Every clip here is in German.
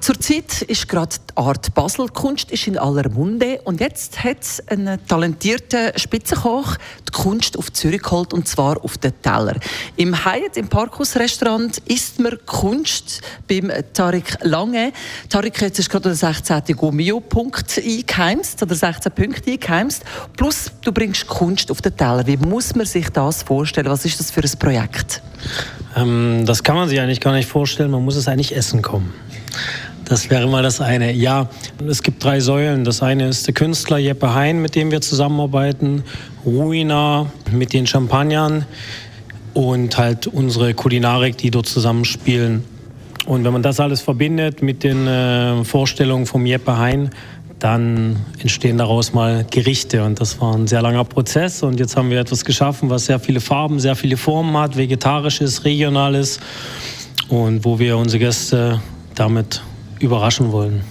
Zurzeit ist gerade die Art Basel. Kunst ist in aller Munde. Und jetzt hat ein talentierter Spitzenkoch die Kunst auf Zürich geholt, und zwar auf den Teller. Im Hyatt, im Parkhaus-Restaurant, isst man Kunst beim Tarik Lange. Tarik, jetzt ist gerade der 16. Gummio-Punkt eingeheimst, oder 16 Punkte eingeheimst. Plus, du bringst Kunst auf den Teller. Wie muss man sich das vorstellen? Was ist das für ein Projekt? Ähm, das kann man sich eigentlich gar nicht vorstellen. Man muss es eigentlich essen kommen. Das wäre mal das eine. Ja, es gibt drei Säulen. Das eine ist der Künstler Jeppe Hein, mit dem wir zusammenarbeiten, Ruina mit den Champagnern und halt unsere Kulinarik, die dort zusammenspielen. Und wenn man das alles verbindet mit den äh, Vorstellungen vom Jeppe Hein, dann entstehen daraus mal Gerichte. Und das war ein sehr langer Prozess. Und jetzt haben wir etwas geschaffen, was sehr viele Farben, sehr viele Formen hat, vegetarisches, regionales und wo wir unsere Gäste damit überraschen wollen.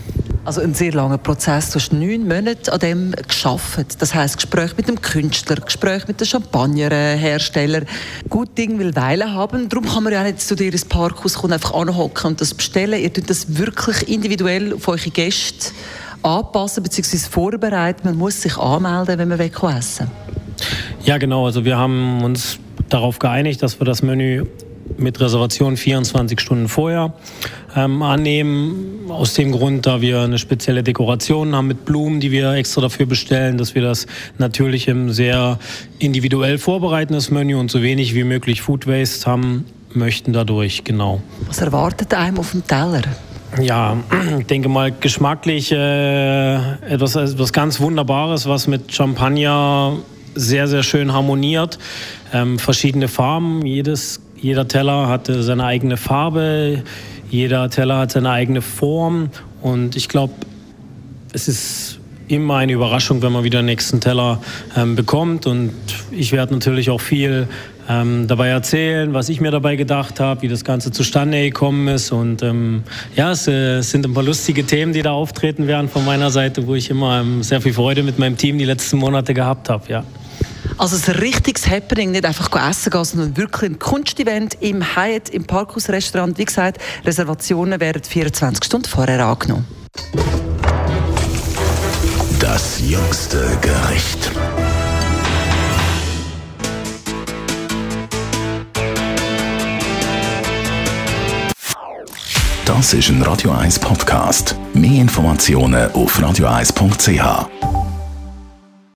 Also ein sehr langer Prozess. Du hast neun Monate an dem geschafft. Das heißt Gespräch mit dem Künstler, Gespräch mit dem Champagnerhersteller. Gut Ding will Weile haben. Darum kann man ja nicht zu dir ins Parkhaus kommen, einfach anhocken und das bestellen. Ihr tut das wirklich individuell auf eure Gäste anpassen bzw. vorbereiten. Man muss sich anmelden, wenn man essen will. Ja, genau. Also wir haben uns darauf geeinigt, dass wir das Menü mit Reservation 24 Stunden vorher ähm, annehmen. Aus dem Grund, da wir eine spezielle Dekoration haben mit Blumen, die wir extra dafür bestellen, dass wir das natürlich im sehr individuell vorbereiten, das Menü, und so wenig wie möglich Food Waste haben möchten dadurch, genau. Was erwartet einem auf dem Teller? Ja, ich denke mal geschmacklich äh, etwas, etwas ganz Wunderbares, was mit Champagner sehr, sehr schön harmoniert. Ähm, verschiedene Farben, jedes jeder Teller hatte seine eigene Farbe, jeder Teller hat seine eigene Form und ich glaube, es ist immer eine Überraschung, wenn man wieder den nächsten Teller ähm, bekommt und ich werde natürlich auch viel ähm, dabei erzählen, was ich mir dabei gedacht habe, wie das Ganze zustande gekommen ist und ähm, ja, es, äh, sind ein paar lustige Themen, die da auftreten werden von meiner Seite, wo ich immer ähm, sehr viel Freude mit meinem Team die letzten Monate gehabt habe, ja. Also ein richtiges Happening, nicht einfach essen gehen, sondern wirklich ein Kunstevent im Hyatt, im Parkhaus-Restaurant. Wie gesagt, Reservationen werden 24 Stunden vorher angenommen. Das jüngste Gericht. Das ist ein Radio 1 Podcast. Mehr Informationen auf radio1.ch.